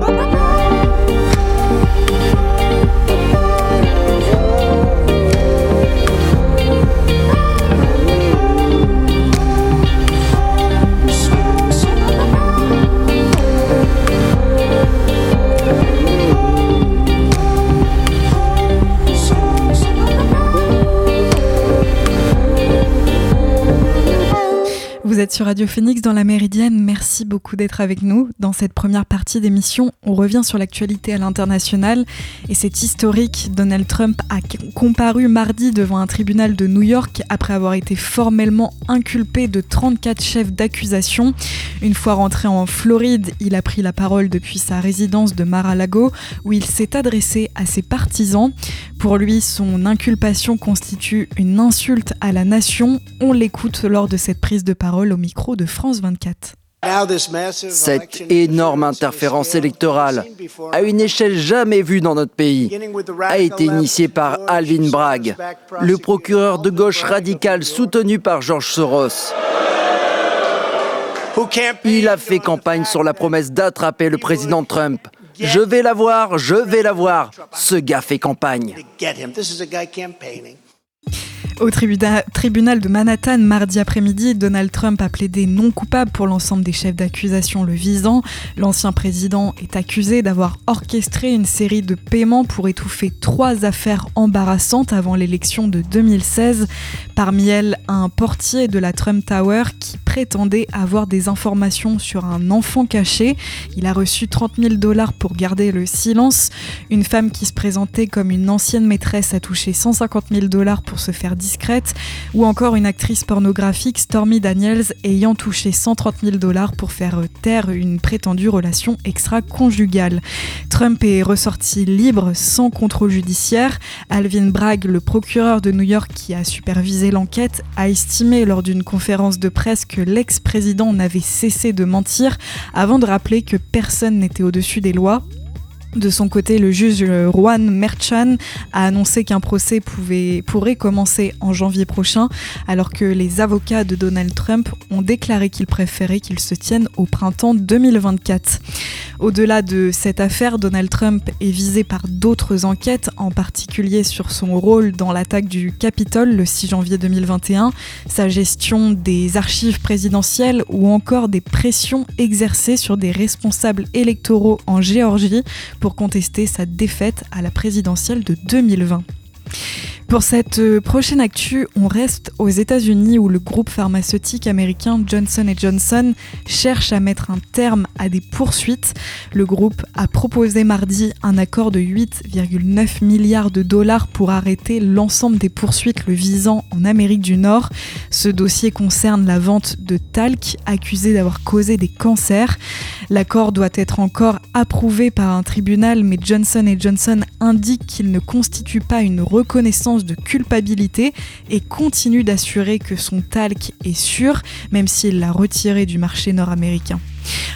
Vous Radio Phoenix dans la Méridienne. Merci beaucoup d'être avec nous. Dans cette première partie d'émission, on revient sur l'actualité à l'international et c'est historique. Donald Trump a comparu mardi devant un tribunal de New York après avoir été formellement inculpé de 34 chefs d'accusation. Une fois rentré en Floride, il a pris la parole depuis sa résidence de Mar-a-Lago où il s'est adressé à ses partisans. Pour lui, son inculpation constitue une insulte à la nation. On l'écoute lors de cette prise de parole au micro de France 24. Cette énorme interférence électorale, à une échelle jamais vue dans notre pays, a été initiée par Alvin Bragg, le procureur de gauche radical soutenu par George Soros. Il a fait campagne sur la promesse d'attraper le président Trump. Je vais l'avoir, je vais l'avoir. Ce gars fait campagne. Au tribunal de Manhattan, mardi après-midi, Donald Trump a plaidé non coupable pour l'ensemble des chefs d'accusation le visant. L'ancien président est accusé d'avoir orchestré une série de paiements pour étouffer trois affaires embarrassantes avant l'élection de 2016. Parmi elles, un portier de la Trump Tower qui prétendait avoir des informations sur un enfant caché. Il a reçu 30 000 dollars pour garder le silence. Une femme qui se présentait comme une ancienne maîtresse a touché 150 000 dollars pour se faire discrète, ou encore une actrice pornographique, Stormy Daniels, ayant touché 130 000 dollars pour faire taire une prétendue relation extra-conjugale. Trump est ressorti libre, sans contrôle judiciaire. Alvin Bragg, le procureur de New York qui a supervisé l'enquête, a estimé lors d'une conférence de presse que l'ex-président n'avait cessé de mentir avant de rappeler que personne n'était au-dessus des lois de son côté, le juge Juan Merchan a annoncé qu'un procès pourrait commencer en janvier prochain, alors que les avocats de Donald Trump ont déclaré qu'ils préféraient qu'il se tienne au printemps 2024. Au-delà de cette affaire, Donald Trump est visé par d'autres enquêtes, en particulier sur son rôle dans l'attaque du Capitole le 6 janvier 2021, sa gestion des archives présidentielles ou encore des pressions exercées sur des responsables électoraux en Géorgie pour contester sa défaite à la présidentielle de 2020. Pour cette euh, prochaine actu, on reste aux États-Unis où le groupe pharmaceutique américain Johnson Johnson cherche à mettre un terme à des poursuites. Le groupe a proposé mardi un accord de 8,9 milliards de dollars pour arrêter l'ensemble des poursuites le visant en Amérique du Nord. Ce dossier concerne la vente de talc accusé d'avoir causé des cancers. L'accord doit être encore approuvé par un tribunal, mais Johnson Johnson indique qu'il ne constitue pas une reconnaissance de culpabilité et continue d'assurer que son talc est sûr, même s'il l'a retiré du marché nord-américain.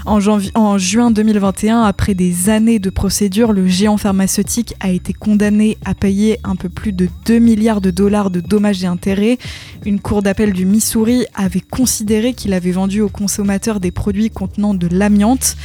En, juin 2021, après des années de procédure, le géant pharmaceutique a été condamné à payer un peu plus de 2 milliards de dollars de dommages et intérêts. Une cour d'appel du Missouri avait considéré qu'il avait vendu aux consommateurs des produits contenant de l'amiante.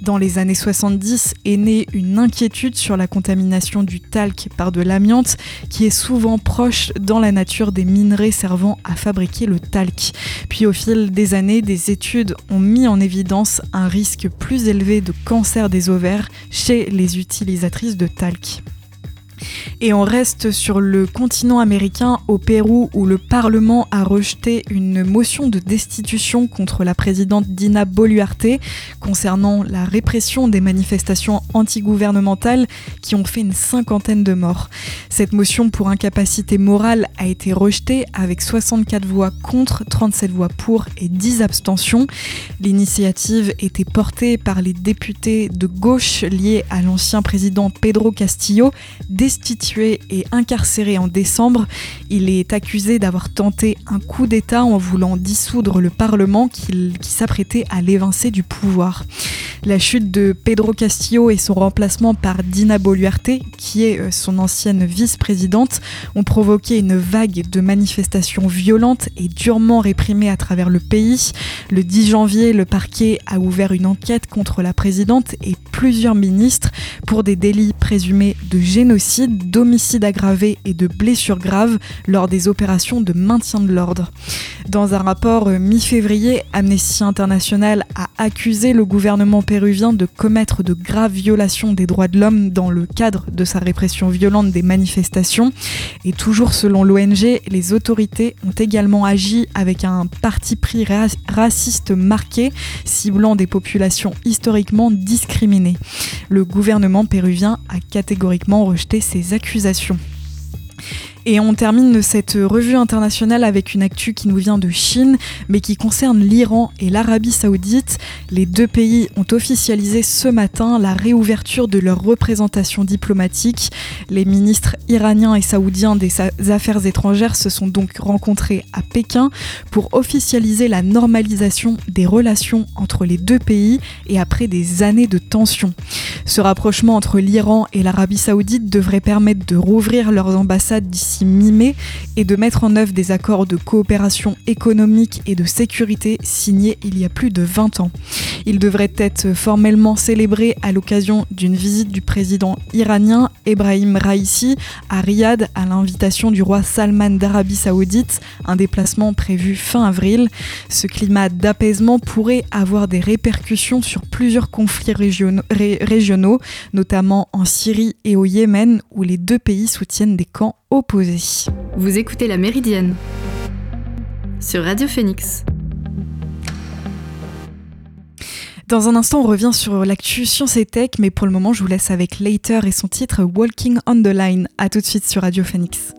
Dans les années 70 est née une inquiétude sur la contamination du talc par de l'amiante, qui est souvent proche dans la nature des minerais servant à fabriquer le talc. Puis au fil des années, des études ont mis en évidence un risque plus élevé de cancer des ovaires chez les utilisatrices de talc. Et on reste sur le continent américain, au Pérou, où le Parlement a rejeté une motion de destitution contre la présidente Dina Boluarte concernant la répression des manifestations antigouvernementales qui ont fait une cinquantaine de morts. Cette motion pour incapacité morale a été rejetée avec 64 voix contre, 37 voix pour et 10 abstentions. L'initiative était portée par les députés de gauche liés à l'ancien président Pedro Castillo, destitué et incarcéré en décembre. Il est accusé d'avoir tenté un coup d'État en voulant dissoudre le Parlement qui, s'apprêtait à l'évincer du pouvoir. La chute de Pedro Castillo et son remplacement par Dina Boluarte, qui est euh, son ancienne vice-présidente, ont provoqué une vague de manifestations violentes et durement réprimées à travers le pays. Le 10 janvier, le parquet a ouvert une enquête contre la présidente et plusieurs ministres pour des délits présumés de génocide, d'homicide aggravé et de blessures graves lors des opérations de maintien de l'ordre. Dans un rapport euh, mi-février, Amnesty International a accusé le gouvernement péruvien de commettre de graves violations des droits de l'homme dans le cadre de sa répression violente des manifestations. Et toujours selon l'ONG, les autorités ont également agi avec un parti pris raciste marqué, ciblant des populations historiquement discriminées. Le gouvernement péruvien a catégoriquement rejeté ces accusations. Et on termine cette revue internationale avec une actu qui nous vient de Chine, mais qui concerne l'Iran et l'Arabie saoudite. Les deux pays ont officialisé ce matin la réouverture de leur représentation diplomatique. Les ministres iraniens et saoudiens des Affaires étrangères se sont donc rencontrés à Pékin pour officialiser la normalisation des relations entre les deux pays et après des années de tensions. Ce rapprochement entre l'Iran et l'Arabie saoudite devrait permettre de rouvrir leurs ambassades d'ici mimé et de mettre en œuvre des accords de coopération économique et de sécurité signés il y a plus de 20 ans. Il devrait être formellement célébré à l'occasion d'une visite du président iranien Ebrahim Raisi à Riyad à l'invitation du roi Salman d'Arabie Saoudite, un déplacement prévu fin avril. Ce climat d'apaisement pourrait avoir des répercussions sur plusieurs conflits régionaux, notamment en Syrie et au Yémen, où les deux pays soutiennent des camps opposés. Vous écoutez La Méridienne sur Radio Phoenix. Dans un instant, on revient sur l'actu Science et Tech, mais pour le moment, je vous laisse avec Later et son titre Walking on the Line. A tout de suite sur Radio Phoenix.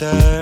together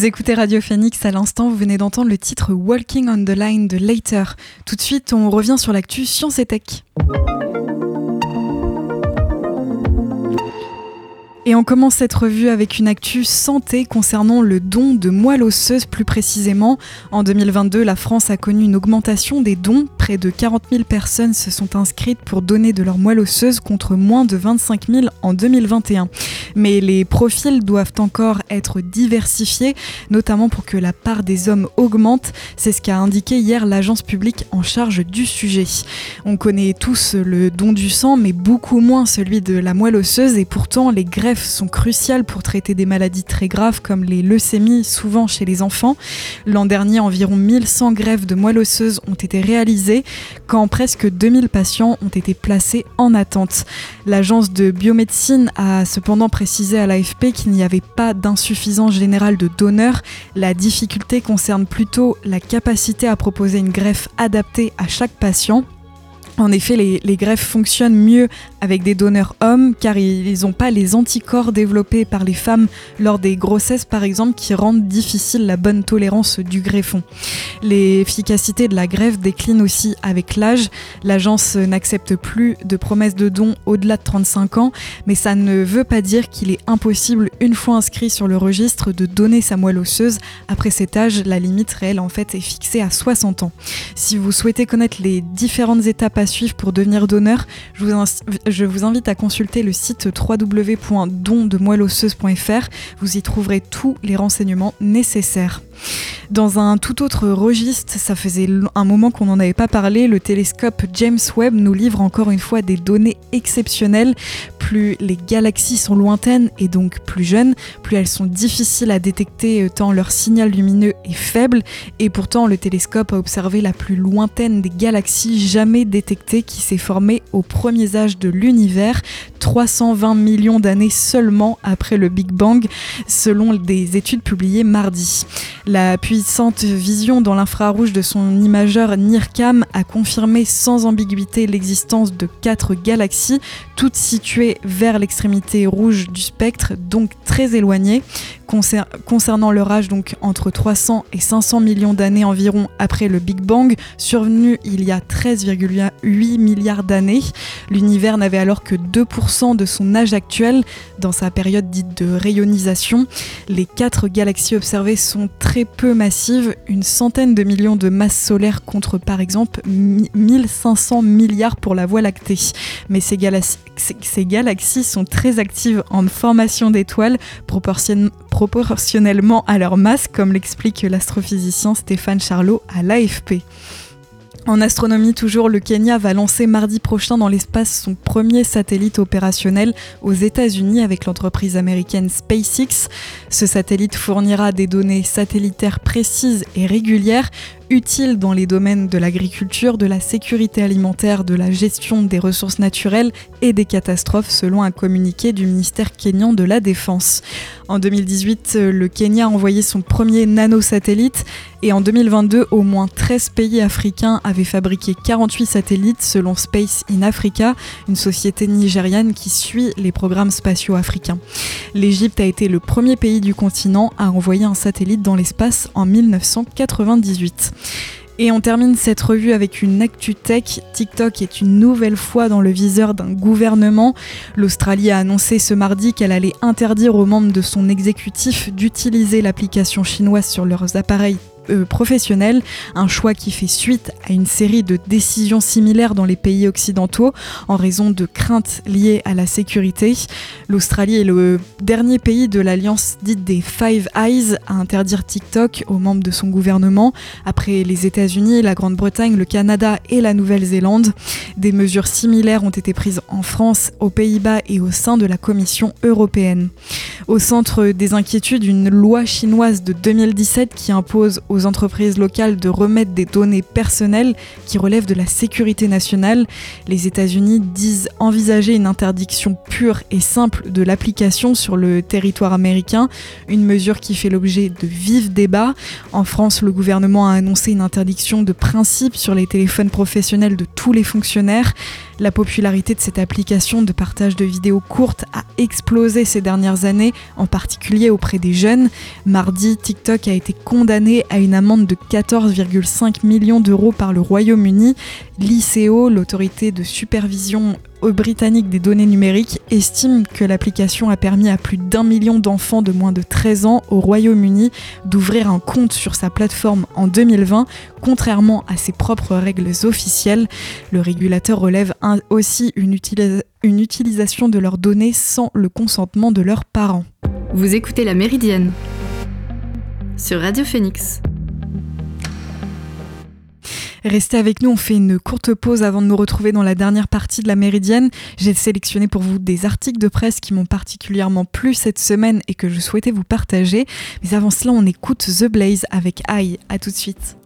Vous écoutez Radio Phoenix à l'instant, vous venez d'entendre le titre Walking on the Line de Later. Tout de suite, on revient sur l'actu Science et Tech. Et on commence cette revue avec une actu santé concernant le don de moelle osseuse plus précisément. En 2022, la France a connu une augmentation des dons. Près de 40 000 personnes se sont inscrites pour donner de leur moelle osseuse contre moins de 25 000 en 2021. Mais les profils doivent encore être diversifiés, notamment pour que la part des hommes augmente. C'est ce qu'a indiqué hier l'agence publique en charge du sujet. On connaît tous le don du sang, mais beaucoup moins celui de la moelle osseuse et pourtant les greffes sont cruciales pour traiter des maladies très graves comme les leucémies, souvent chez les enfants. L'an dernier, environ 1100 greffes de moelle osseuse ont été réalisées, quand presque 2000 patients ont été placés en attente. L'agence de biomédecine a cependant précisé à l'AFP qu'il n'y avait pas d'insuffisance générale de donneurs. La difficulté concerne plutôt la capacité à proposer une greffe adaptée à chaque patient. En effet, les, greffes fonctionnent mieux avec des donneurs hommes car ils n'ont pas les anticorps développés par les femmes lors des grossesses par exemple qui rendent difficile la bonne tolérance du greffon. L'efficacité de la greffe décline aussi avec l'âge. L'agence n'accepte plus de promesses de dons au-delà de 35 ans, mais ça ne veut pas dire qu'il est impossible une fois inscrit sur le registre de donner sa moelle osseuse. Après cet âge, la limite réelle en fait est fixée à 60 ans. Si vous souhaitez connaître les différentes étapes suivre pour devenir donneur, je vous, je vous invite à consulter le site www.dondemoelleosseuse.fr. Vous y trouverez tous les renseignements nécessaires. Dans un tout autre registre, ça faisait un moment qu'on n'en avait pas parlé, le télescope James Webb nous livre encore une fois des données exceptionnelles. Plus les galaxies sont lointaines et donc plus jeunes, plus elles sont difficiles à détecter euh, tant leur signal lumineux est faible. Et pourtant, le télescope a observé la plus lointaine des galaxies jamais détectées qui s'est formée au premier âge de l'univers, 320 millions d'années seulement après le Big Bang, selon des études publiées mardi. La puissante vision dans l'infrarouge de son imageur NIRCam a confirmé sans ambiguïté l'existence de quatre galaxies, toutes situées vers l'extrémité rouge du spectre, donc très éloignées. Concernant leur âge, donc entre 300 et 500 millions d'années environ après le Big Bang, survenu il y a 13,8 milliards d'années, l'univers n'avait alors que 2% de son âge actuel dans sa période dite de rayonisation. Les quatre galaxies observées sont très peu massives, une centaine de millions de masses solaires contre par exemple 1500 milliards pour la Voie lactée. Mais ces, ces galaxies sont très actives en formation d'étoiles proportionnellement à leur masse, comme l'explique l'astrophysicien Stéphane Charlot à l'AFP. En astronomie, toujours, le Kenya va lancer mardi prochain dans l'espace son premier satellite opérationnel aux États-Unis avec l'entreprise américaine SpaceX. Ce satellite fournira des données satellitaires précises et régulières, utile dans les domaines de l'agriculture, de la sécurité alimentaire, de la gestion des ressources naturelles et des catastrophes, selon un communiqué du ministère kényan de la Défense. En 2018, le Kenya a envoyé son premier nanosatellite et en 2022, au moins 13 pays africains avaient fabriqué 48 satellites selon Space in Africa, une société nigériane qui suit les programmes spatiaux africains. L'Égypte a été le premier pays du continent à envoyer un satellite dans l'espace en 1998. Et on termine cette revue avec une actu tech. TikTok est une nouvelle fois dans le viseur d'un gouvernement. L'Australie a annoncé ce mardi qu'elle allait interdire aux membres de son exécutif d'utiliser l'application chinoise sur leurs appareils euh, professionnel, un choix qui fait suite à une série de décisions similaires dans les pays occidentaux en raison de craintes liées à la sécurité. L'Australie est le dernier pays de l'alliance dite des Five Eyes à interdire TikTok aux membres de son gouvernement, après les États-Unis, la Grande-Bretagne, le Canada et la Nouvelle-Zélande. Des mesures similaires ont été prises en France, aux Pays-Bas et au sein de la Commission européenne. Au centre des inquiétudes, une loi chinoise de 2017 qui impose aux entreprises locales de remettre des données personnelles qui relèvent de la sécurité nationale. Les États-Unis disent envisager une interdiction pure et simple de l'application sur le territoire américain, une mesure qui fait l'objet de vifs débats. En France, le gouvernement a annoncé une interdiction de principe sur les téléphones professionnels de tous les fonctionnaires. La popularité de cette application de partage de vidéos courtes a explosé ces dernières années, en particulier auprès des jeunes. Mardi, TikTok a été condamné à une amende de 14,5 millions d'euros par le Royaume-Uni. L'ICO, l'autorité de supervision britannique des données numériques, estime que l'application a permis à plus d'un million d'enfants de moins de 13 ans au Royaume-Uni d'ouvrir un compte sur sa plateforme en 2020, contrairement à ses propres règles officielles. Le régulateur relève aussi une, une utilisation de leurs données sans le consentement de leurs parents. Vous écoutez La Méridienne sur Radio Phoenix. Restez avec nous, on fait une courte pause avant de nous retrouver dans la dernière partie de la Méridienne. J'ai sélectionné pour vous des articles de presse qui m'ont particulièrement plu cette semaine et que je souhaitais vous partager. Mais avant cela, on écoute The Blaze avec I. À tout de suite.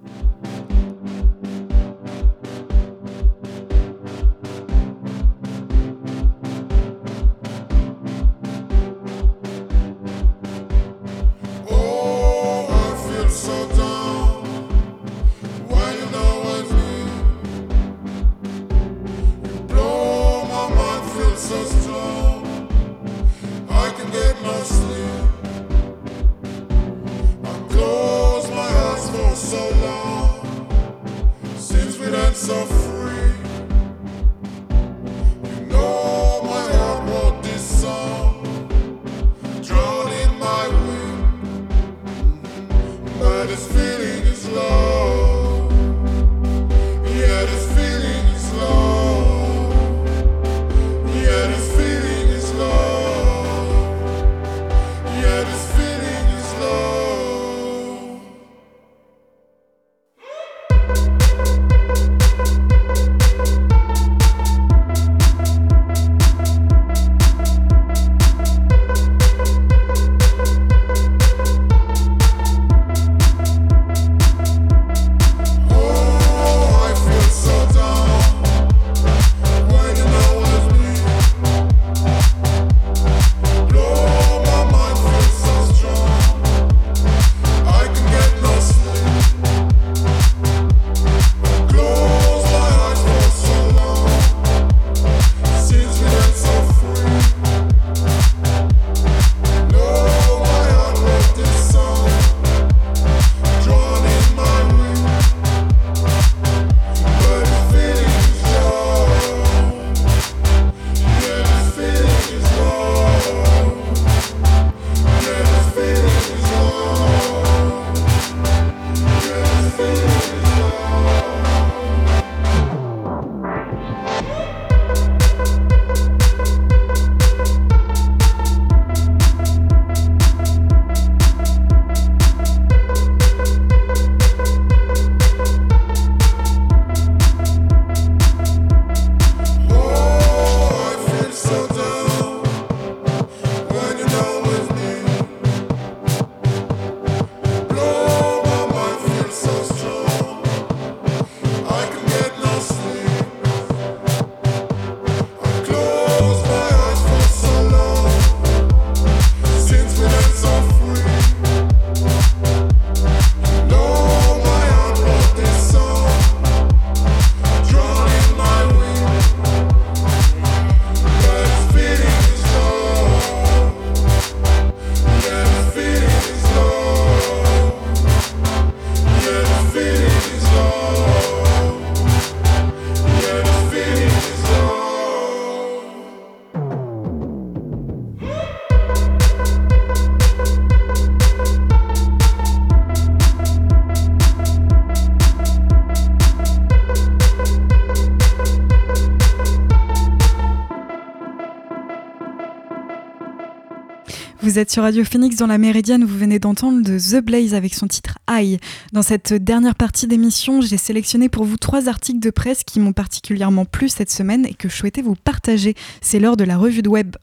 Vous êtes sur Radio Phoenix dans la Méridienne, vous venez d'entendre de The Blaze avec son titre High. Dans cette dernière partie d'émission, j'ai sélectionné pour vous trois articles de presse qui m'ont particulièrement plu cette semaine et que je souhaitais vous partager. C'est l'heure de la revue de web.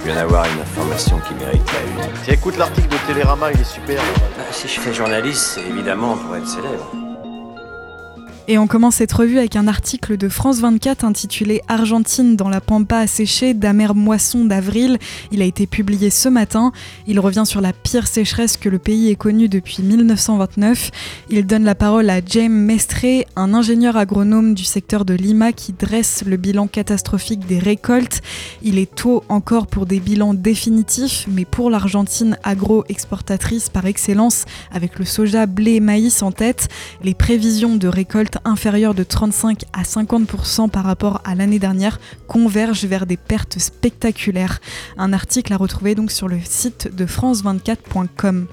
Je viens d'avoir une information qui mérite la une. Tiens, écoute l'article de Télérama, il est super. Bah, si je fais journaliste, c'est évidemment pour être célèbre. Et on commence cette revue avec un article de France 24 intitulé Argentine dans la pampa asséchée d'amère moisson d'avril. Il a été publié ce matin. Il revient sur la pire sécheresse que le pays ait connue depuis 1929. Il donne la parole à James Mestre, un ingénieur agronome du secteur de Lima qui dresse le bilan catastrophique des récoltes. Il est tôt encore pour des bilans définitifs, mais pour l'Argentine agro-exportatrice par excellence, avec le soja, blé et maïs en tête, les prévisions de récolte inférieure de 35 à 50% par rapport à l'année dernière convergent vers des pertes spectaculaires. Un article à retrouver donc sur le site de france24.com.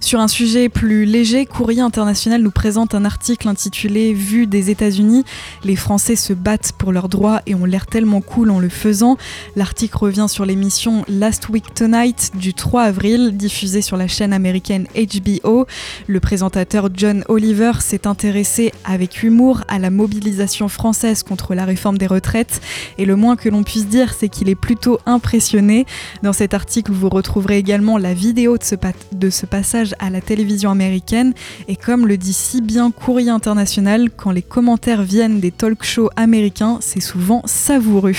Sur un sujet plus léger, Courrier International nous présente un article intitulé Vue des États-Unis. Les Français se battent pour leurs droits et ont l'air tellement cool en le faisant. L'article revient sur l'émission Last Week Tonight du 3 avril, diffusée sur la chaîne américaine HBO. Le présentateur John Oliver s'est intéressé avec humour à la mobilisation française contre la réforme des retraites. Et le moins que l'on puisse dire, c'est qu'il est plutôt impressionné. Dans cet article, vous retrouverez également la vidéo de ce, de ce passage à la télévision américaine et comme le dit si bien Courrier International, quand les commentaires viennent des talk shows américains, c'est souvent savoureux.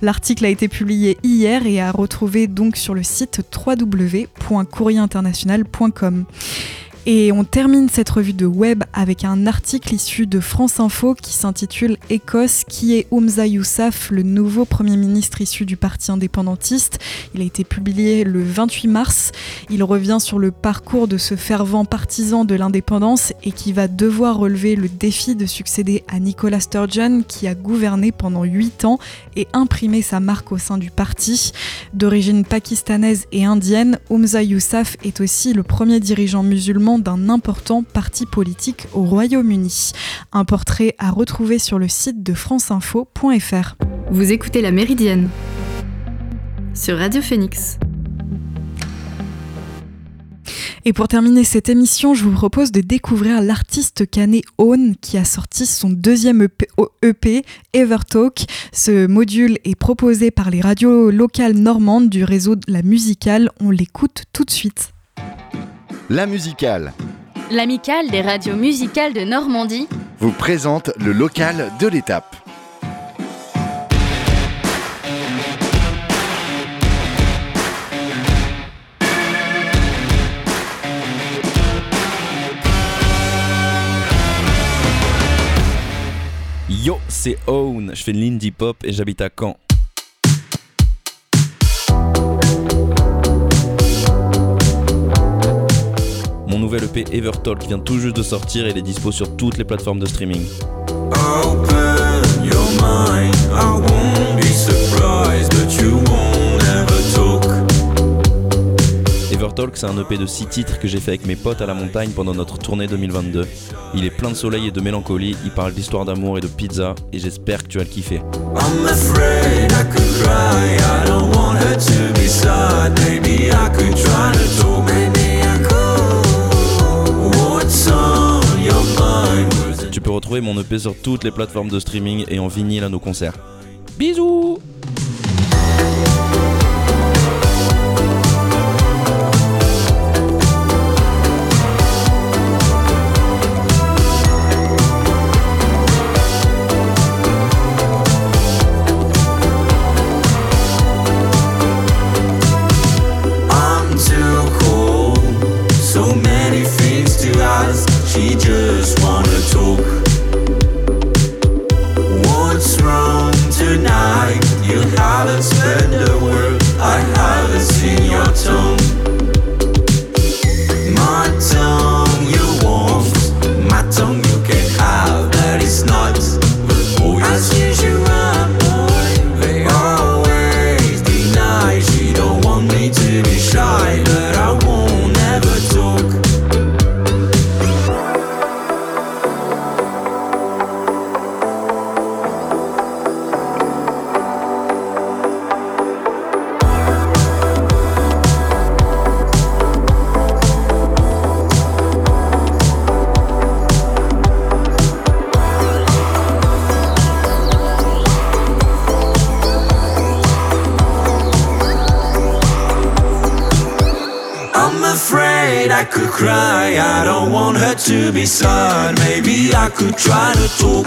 L'article a été publié hier et à retrouver donc sur le site www.courrierinternational.com. Et on termine cette revue de web avec un article issu de France Info qui s'intitule Écosse, qui est Oumza Yousaf, le nouveau Premier ministre issu du parti indépendantiste. Il a été publié le 28 mars. Il revient sur le parcours de ce fervent partisan de l'indépendance et qui va devoir relever le défi de succéder à Nicolas Sturgeon, qui a gouverné pendant 8 ans et imprimé sa marque au sein du parti. D'origine pakistanaise et indienne, Oumza Yousaf est aussi le premier dirigeant musulman d'un important parti politique au Royaume-Uni. Un portrait à retrouver sur le site de franceinfo.fr. Vous écoutez La Méridienne sur Radio Phoenix. Et pour terminer cette émission, je vous propose de découvrir l'artiste canet Own qui a sorti son deuxième EP, EP, Evertalk. Ce module est proposé par les radios locales normandes du réseau de La Musicale. On l'écoute tout de suite. La musicale. L'amicale des radios musicales de Normandie vous présente le local de l'étape. Yo, c'est Own, je fais de l'indie pop et j'habite à Caen. Mon nouvel EP Evertalk vient tout juste de sortir et il est dispo sur toutes les plateformes de streaming. Evertalk, c'est un EP de 6 titres que j'ai fait avec mes potes à la montagne pendant notre tournée 2022. Il est plein de soleil et de mélancolie, il parle d'histoire d'amour et de pizza, et j'espère que tu vas le kiffer. Tu retrouver mon EP sur toutes les plateformes de streaming et en vinyle à nos concerts. Bisous to be sad. Maybe I could try to talk